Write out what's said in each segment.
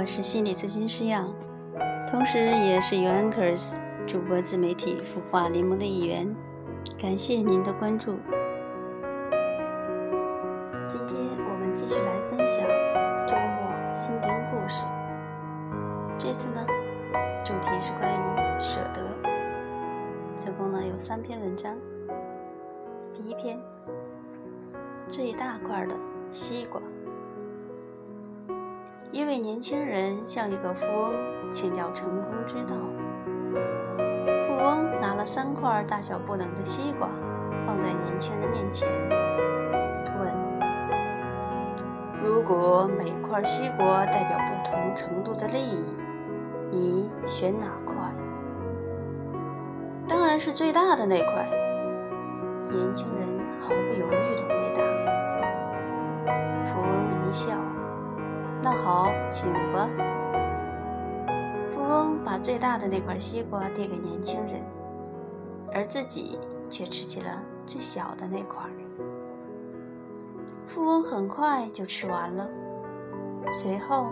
我是心理咨询师杨，同时也是 Uncurs 主播自媒体孵化联盟的一员。感谢您的关注。今天我们继续来分享周末心灵故事。这次呢，主题是关于舍得。总共呢有三篇文章。第一篇，最大块的西瓜。一位年轻人向一个富翁请教成功之道。富翁拿了三块大小不等的西瓜，放在年轻人面前，问：“如果每块西瓜代表不同程度的利益，你选哪块？”“当然是最大的那块。”年轻人毫不犹豫地回答。富翁一笑。那好，请吧。富翁把最大的那块西瓜递给年轻人，而自己却吃起了最小的那块。富翁很快就吃完了，随后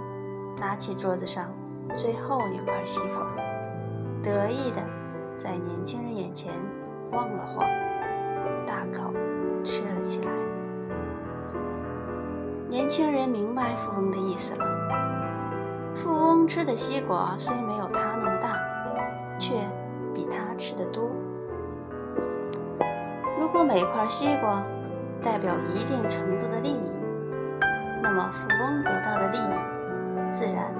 拿起桌子上最后一块西瓜，得意的在年轻人眼前晃了晃，大口吃了起来。年轻人明白富翁的意思了。富翁吃的西瓜虽没有他那么大，却比他吃的多。如果每块西瓜代表一定程度的利益，那么富翁得到的利益自然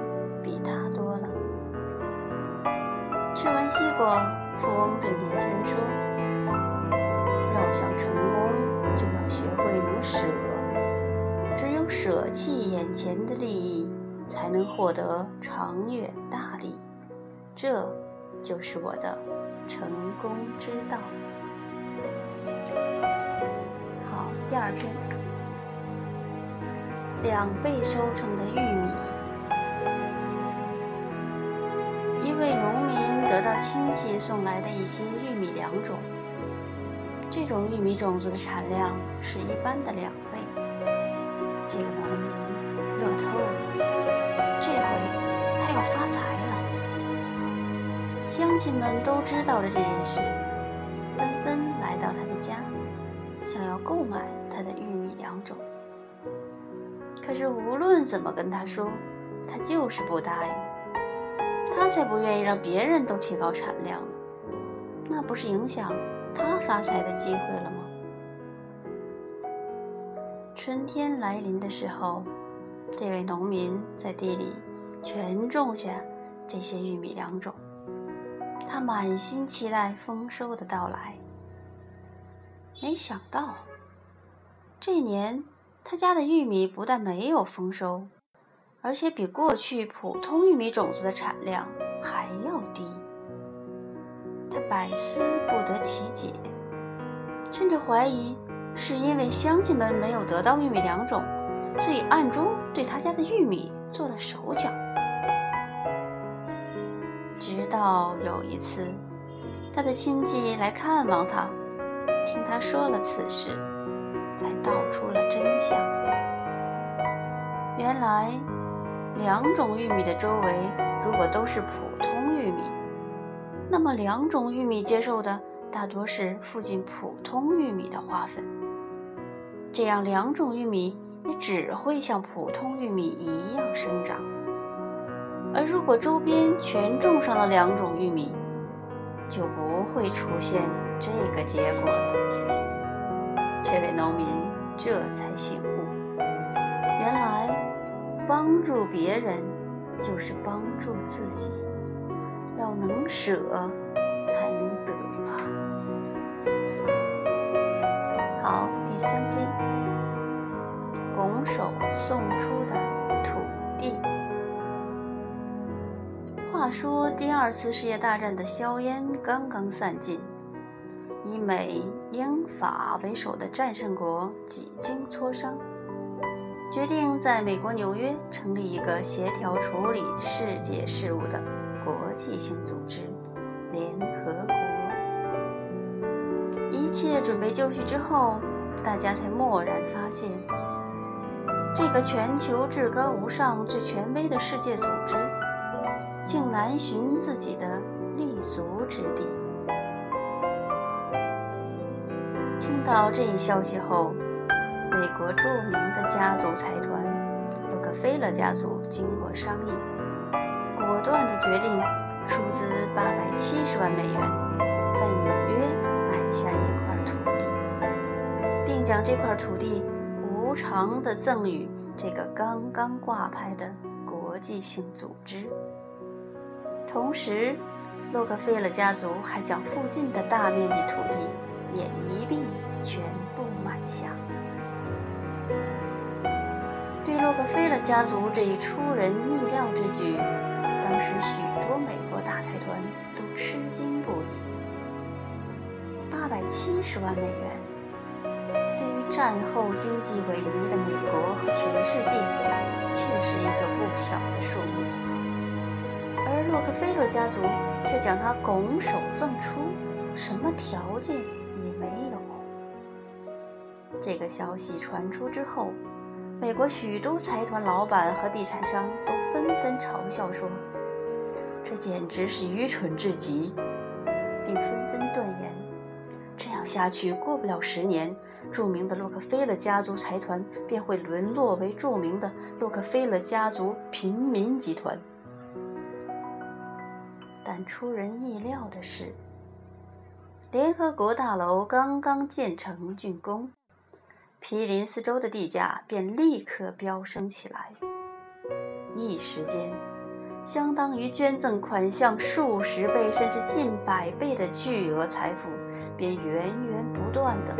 比他多了。吃完西瓜，富翁对年轻人说：“要想成功，就要学会能舍。”只有舍弃眼前的利益，才能获得长远大利。这就是我的成功之道。好，第二篇，两倍收成的玉米。一位农民得到亲戚送来的一些玉米良种，这种玉米种子的产量是一般的两倍。这个农民乐透了，这回他要发财了。乡亲们都知道了这件事，纷纷来到他的家，想要购买他的玉米良种。可是无论怎么跟他说，他就是不答应。他才不愿意让别人都提高产量呢，那不是影响他发财的机会了吗？春天来临的时候，这位农民在地里全种下这些玉米良种，他满心期待丰收的到来。没想到，这年他家的玉米不但没有丰收，而且比过去普通玉米种子的产量还要低。他百思不得其解，甚至怀疑。是因为乡亲们没有得到玉米良种，所以暗中对他家的玉米做了手脚。直到有一次，他的亲戚来看望他，听他说了此事，才道出了真相。原来，两种玉米的周围如果都是普通玉米，那么两种玉米接受的大多是附近普通玉米的花粉。这样，两种玉米也只会像普通玉米一样生长。而如果周边全种上了两种玉米，就不会出现这个结果了。这位农民这才醒悟，原来帮助别人就是帮助自己，要能舍，才能得啊！好，第三。拱手送出的土地。话说，第二次世界大战的硝烟刚刚散尽，以美、英、法为首的战胜国几经磋商，决定在美国纽约成立一个协调处理世界事务的国际性组织——联合国。一切准备就绪之后，大家才蓦然发现。这个全球至高无上、最权威的世界组织竟难寻自己的立足之地。听到这一消息后，美国著名的家族财团洛克菲勒家族经过商议，果断地决定出资八百七十万美元，在纽约买下一块土地，并将这块土地偿地赠予这个刚刚挂牌的国际性组织。同时，洛克菲勒家族还将附近的大面积土地也一并全部买下。对洛克菲勒家族这一出人意料之举，当时许多美国大财团都吃惊不已。八百七十万美元，战后经济萎靡的美国和全世界，确是一个不小的数目。而洛克菲勒家族却将他拱手赠出，什么条件也没有。这个消息传出之后，美国许多财团老板和地产商都纷纷嘲笑说：“这简直是愚蠢至极，并纷纷断言，这样下去过不了十年，著名的洛克菲勒家族财团便会沦落为著名的洛克菲勒家族平民集团。”但出人意料的是，联合国大楼刚刚建成竣工，毗邻四周的地价便立刻飙升起来。一时间，相当于捐赠款项数十倍甚至近百倍的巨额财富，便源源不断地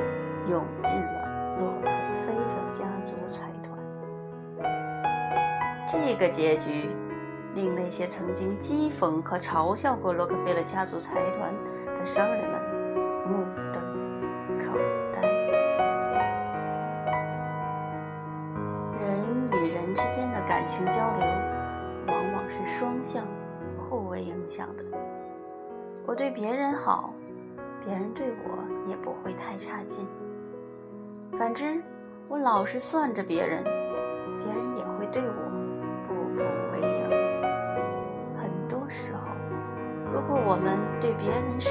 涌进了洛克菲勒家族财团。这个结局。令那些曾经讥讽和嘲笑过洛克菲勒家族财团的商人们目瞪口呆。人与人之间的感情交流，往往是双向、互为影响的。我对别人好，别人对我也不会太差劲；反之，我老是算着别人，别人也会对我步步为营。很多时候。如果我们对别人舍